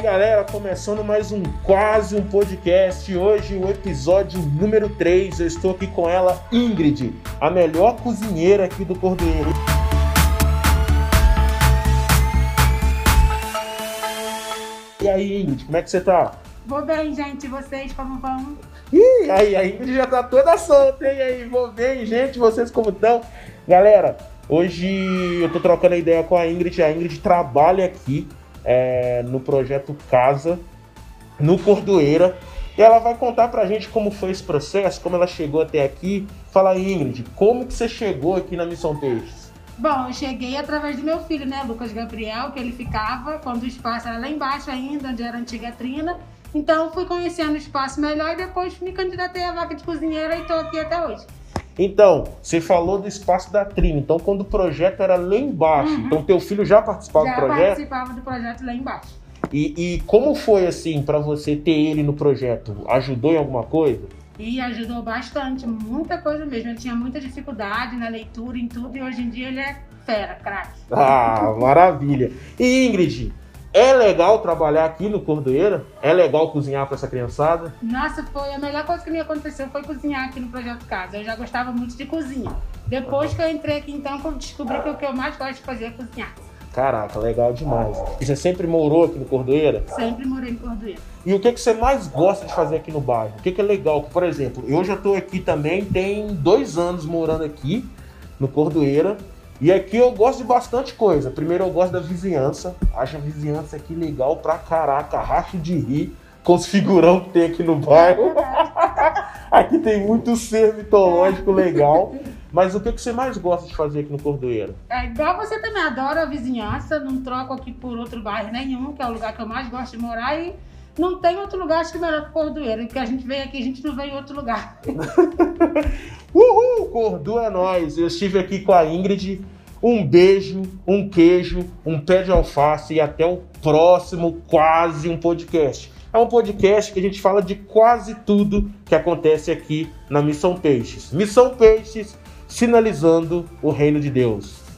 galera, começando mais um quase um podcast. Hoje o episódio número 3. Eu estou aqui com ela, Ingrid, a melhor cozinheira aqui do Cordeiro. E aí, Ingrid, como é que você tá? Vou bem, gente. Vocês como vão? Ih, aí, a Ingrid já tá toda solta, hein? Aí, vou bem, gente, vocês como estão? Galera, hoje eu tô trocando ideia com a Ingrid. A Ingrid trabalha aqui é, no projeto Casa, no Cordoeira. E ela vai contar pra gente como foi esse processo, como ela chegou até aqui. Fala aí, Ingrid, como que você chegou aqui na Missão Peixes? Bom, eu cheguei através do meu filho, né, Lucas Gabriel, que ele ficava quando o espaço era lá embaixo ainda, onde era a antiga trina. Então fui conhecendo o espaço melhor e depois me candidatei à vaga de cozinheira e estou aqui até hoje. Então, você falou do espaço da Trina. Então, quando o projeto era lá embaixo, Uhum. então teu filho já participava Já do projeto? participava do projeto lá embaixo. E, e como foi assim pra você ter ele no projeto? Ajudou em alguma coisa? E ajudou bastante, muita coisa mesmo. Ele tinha muita dificuldade na leitura, em tudo, e hoje em dia ele é fera, craque. Ah, maravilha. E Ingrid, é legal trabalhar aqui no Cordoeira? É legal cozinhar pra essa criançada? Nossa, foi a melhor coisa que me aconteceu foi cozinhar aqui no Projeto Casa. Eu já gostava muito de cozinha. Depois que eu entrei aqui, então, eu descobri que o que eu mais gosto de fazer é cozinhar. Caraca, legal demais. E você sempre morou aqui no Cordoeira? Sempre morei em Cordoeiro. E o que, que você mais gosta de fazer aqui no bairro? O que, que é legal? Por exemplo, eu já tô aqui também, tem dois anos morando aqui no Cordoeira. E aqui eu gosto de bastante coisa. Primeiro eu gosto da vizinhança. Acho a vizinhança aqui legal pra caraca, racho de rir com os figurão que tem aqui no bairro. aqui tem muito ser mitológico legal. Mas o que, você mais gosta de fazer aqui no Cordoeira? É igual você também, adoro a vizinhança, não troco aqui por outro bairro nenhum, que é o lugar que eu mais gosto de morar e não tem outro lugar acho que melhor que Cordoeiro, porque a gente veio aqui, a gente não veio em outro lugar. Uhul, Cordu é nós. Eu estive aqui com a Ingrid. Um beijo, um queijo, um pé de alface e até o próximo quase um podcast. É um podcast que a gente fala de quase tudo que acontece aqui na Missão Peixes. Missão Peixes, sinalizando o reino de Deus.